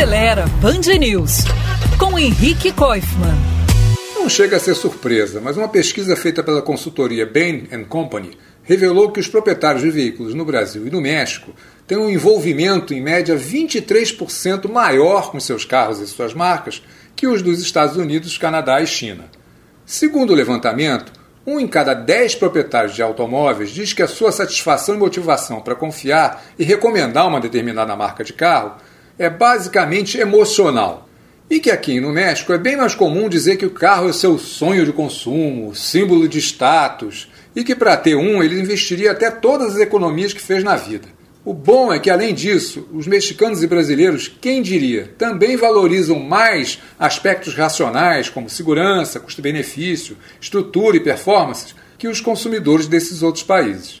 Acelera Band News com Henrique Koifman. Não chega a ser surpresa, mas uma pesquisa feita pela consultoria Bain Company revelou que os proprietários de veículos no Brasil e no México têm um envolvimento em média 23% maior com seus carros e suas marcas que os dos Estados Unidos, Canadá e China. Segundo o levantamento, um em cada dez proprietários de automóveis diz que a sua satisfação e motivação para confiar e recomendar uma determinada marca de carro é basicamente emocional. E que aqui no México é bem mais comum dizer que o carro é seu sonho de consumo, símbolo de status, e que para ter um ele investiria até todas as economias que fez na vida. O bom é que, além disso, os mexicanos e brasileiros, quem diria, também valorizam mais aspectos racionais como segurança, custo-benefício, estrutura e performance que os consumidores desses outros países.